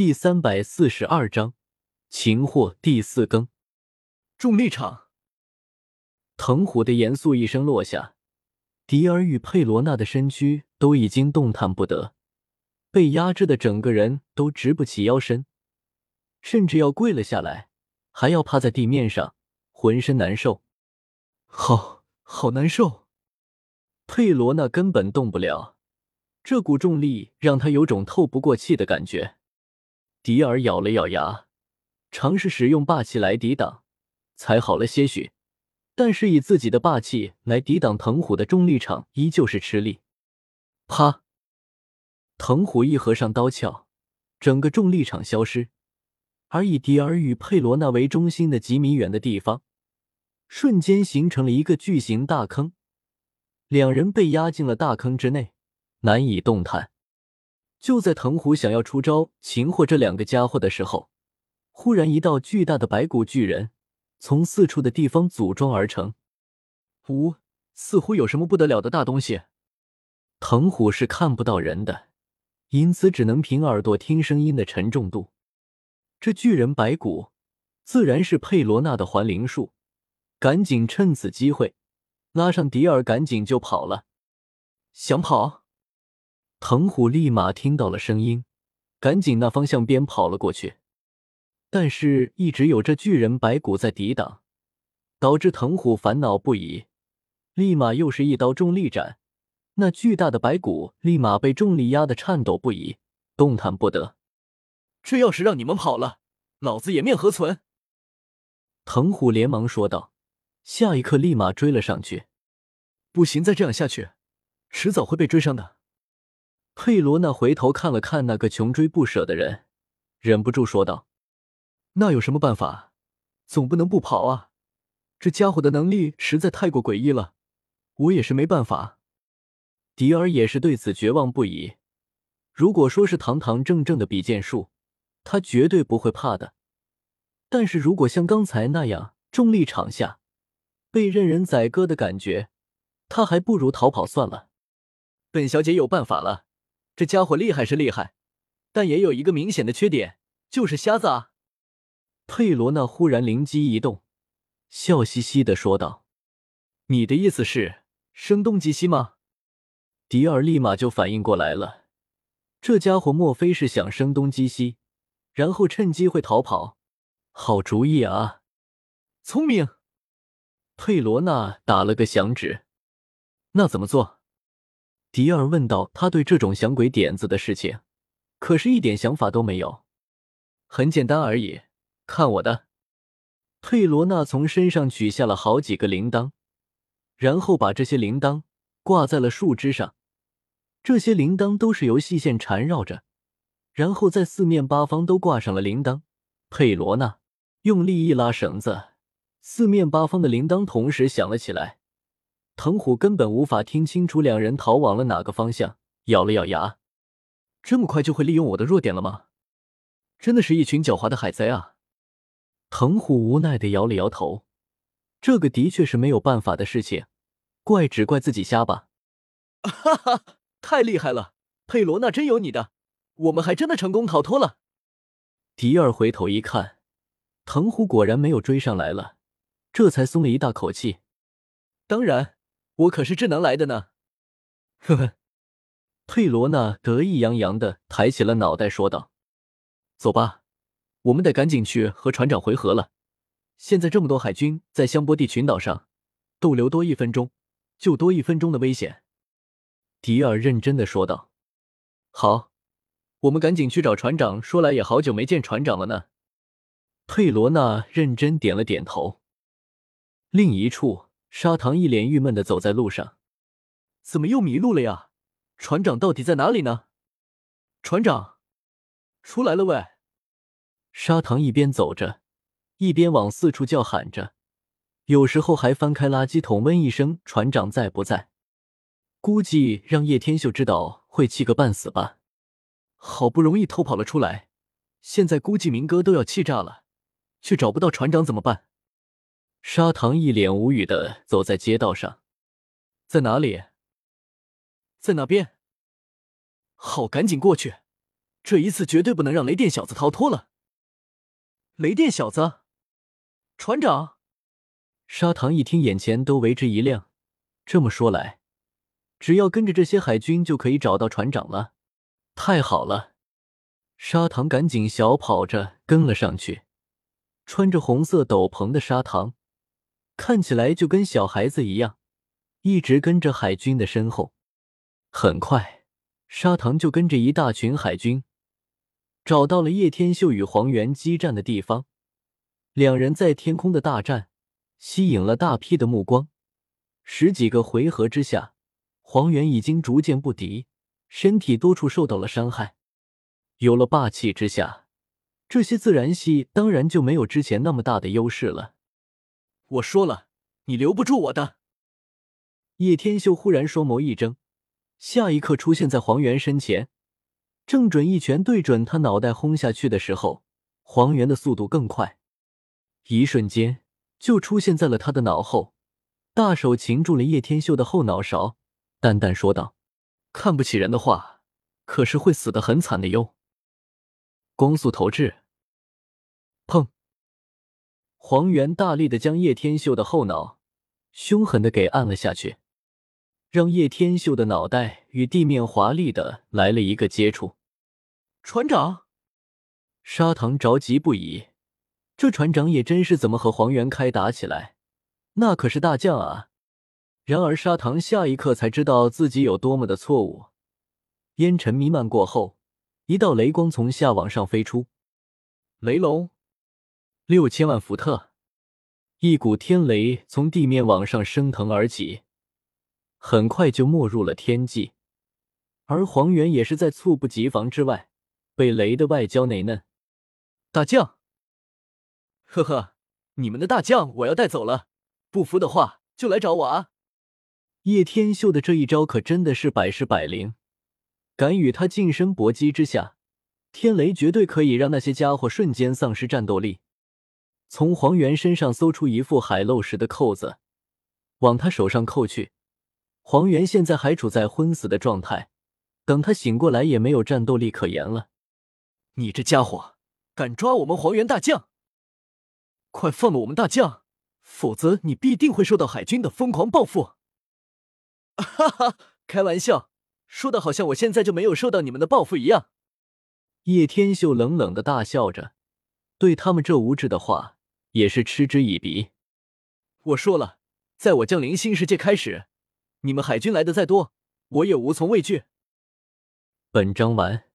第三百四十二章擒获第四更。重力场。藤虎的严肃一声落下，迪尔与佩罗娜的身躯都已经动弹不得，被压制的整个人都直不起腰身，甚至要跪了下来，还要趴在地面上，浑身难受。好，好难受。佩罗娜根本动不了，这股重力让他有种透不过气的感觉。迪尔咬了咬牙，尝试使用霸气来抵挡，才好了些许。但是以自己的霸气来抵挡藤虎的重力场，依旧是吃力。啪！藤虎一合上刀鞘，整个重力场消失。而以迪尔与佩罗娜为中心的几米远的地方，瞬间形成了一个巨型大坑。两人被压进了大坑之内，难以动弹。就在藤虎想要出招擒获这两个家伙的时候，忽然一道巨大的白骨巨人从四处的地方组装而成。呜，似乎有什么不得了的大东西。藤虎是看不到人的，因此只能凭耳朵听声音的沉重度。这巨人白骨自然是佩罗娜的还灵术，赶紧趁此机会拉上迪尔，赶紧就跑了。想跑？藤虎立马听到了声音，赶紧那方向边跑了过去。但是，一直有这巨人白骨在抵挡，导致藤虎烦恼不已。立马又是一刀重力斩，那巨大的白骨立马被重力压得颤抖不已，动弹不得。这要是让你们跑了，老子颜面何存？藤虎连忙说道。下一刻，立马追了上去。不行，再这样下去，迟早会被追上的。佩罗娜回头看了看那个穷追不舍的人，忍不住说道：“那有什么办法？总不能不跑啊！这家伙的能力实在太过诡异了，我也是没办法。”迪尔也是对此绝望不已。如果说是堂堂正正的比剑术，他绝对不会怕的。但是如果像刚才那样重力场下被任人宰割的感觉，他还不如逃跑算了。本小姐有办法了。这家伙厉害是厉害，但也有一个明显的缺点，就是瞎子啊！佩罗娜忽然灵机一动，笑嘻嘻的说道：“你的意思是声东击西吗？”迪尔立马就反应过来了，这家伙莫非是想声东击西，然后趁机会逃跑？好主意啊！聪明！佩罗娜打了个响指，那怎么做？迪尔问道：“他对这种想鬼点子的事情，可是一点想法都没有。很简单而已，看我的！”佩罗娜从身上取下了好几个铃铛，然后把这些铃铛挂在了树枝上。这些铃铛都是由细线缠绕着，然后在四面八方都挂上了铃铛。佩罗娜用力一拉绳子，四面八方的铃铛同时响了起来。藤虎根本无法听清楚两人逃往了哪个方向，咬了咬牙，这么快就会利用我的弱点了吗？真的是一群狡猾的海贼啊！藤虎无奈的摇了摇头，这个的确是没有办法的事情，怪只怪自己瞎吧。哈哈，太厉害了，佩罗娜真有你的，我们还真的成功逃脱了。迪尔回头一看，藤虎果然没有追上来了，这才松了一大口气。当然。我可是智能来的呢，呵呵。佩罗娜得意洋洋的抬起了脑袋，说道：“走吧，我们得赶紧去和船长回合了。现在这么多海军在香波地群岛上，逗留多一分钟，就多一分钟的危险。”迪尔认真的说道：“好，我们赶紧去找船长。说来也好久没见船长了呢。”佩罗娜认真点了点头。另一处。砂糖一脸郁闷的走在路上，怎么又迷路了呀？船长到底在哪里呢？船长，出来了喂！砂糖一边走着，一边往四处叫喊着，有时候还翻开垃圾桶问一声：“船长在不在？”估计让叶天秀知道会气个半死吧。好不容易偷跑了出来，现在估计明哥都要气炸了，却找不到船长怎么办？砂糖一脸无语的走在街道上，在哪里？在那边。好，赶紧过去！这一次绝对不能让雷电小子逃脱了。雷电小子，船长。沙糖一听，眼前都为之一亮。这么说来，只要跟着这些海军，就可以找到船长了。太好了！沙糖赶紧小跑着跟了上去。穿着红色斗篷的沙糖，看起来就跟小孩子一样，一直跟着海军的身后。很快，沙唐就跟着一大群海军。找到了叶天秀与黄猿激战的地方，两人在天空的大战吸引了大批的目光。十几个回合之下，黄猿已经逐渐不敌，身体多处受到了伤害。有了霸气之下，这些自然系当然就没有之前那么大的优势了。我说了，你留不住我的。叶天秀忽然双眸一睁，下一刻出现在黄猿身前。正准一拳对准他脑袋轰下去的时候，黄猿的速度更快，一瞬间就出现在了他的脑后，大手擒住了叶天秀的后脑勺，淡淡说道：“看不起人的话，可是会死得很惨的哟。”光速投掷，砰！黄猿大力的将叶天秀的后脑凶狠的给按了下去，让叶天秀的脑袋与地面华丽的来了一个接触。船长，沙唐着急不已。这船长也真是怎么和黄猿开打起来？那可是大将啊！然而沙唐下一刻才知道自己有多么的错误。烟尘弥漫过后，一道雷光从下往上飞出，雷龙六千万伏特，一股天雷从地面往上升腾而起，很快就没入了天际。而黄猿也是在猝不及防之外。被雷的外焦内嫩，大将，呵呵，你们的大将我要带走了，不服的话就来找我啊！叶天秀的这一招可真的是百试百灵，敢与他近身搏击之下，天雷绝对可以让那些家伙瞬间丧失战斗力。从黄猿身上搜出一副海漏石的扣子，往他手上扣去。黄猿现在还处在昏死的状态，等他醒过来也没有战斗力可言了。你这家伙敢抓我们黄猿大将！快放了我们大将，否则你必定会受到海军的疯狂报复！哈哈，开玩笑，说的好像我现在就没有受到你们的报复一样。叶天秀冷冷的大笑着，对他们这无知的话也是嗤之以鼻。我说了，在我降临新世界开始，你们海军来的再多，我也无从畏惧。本章完。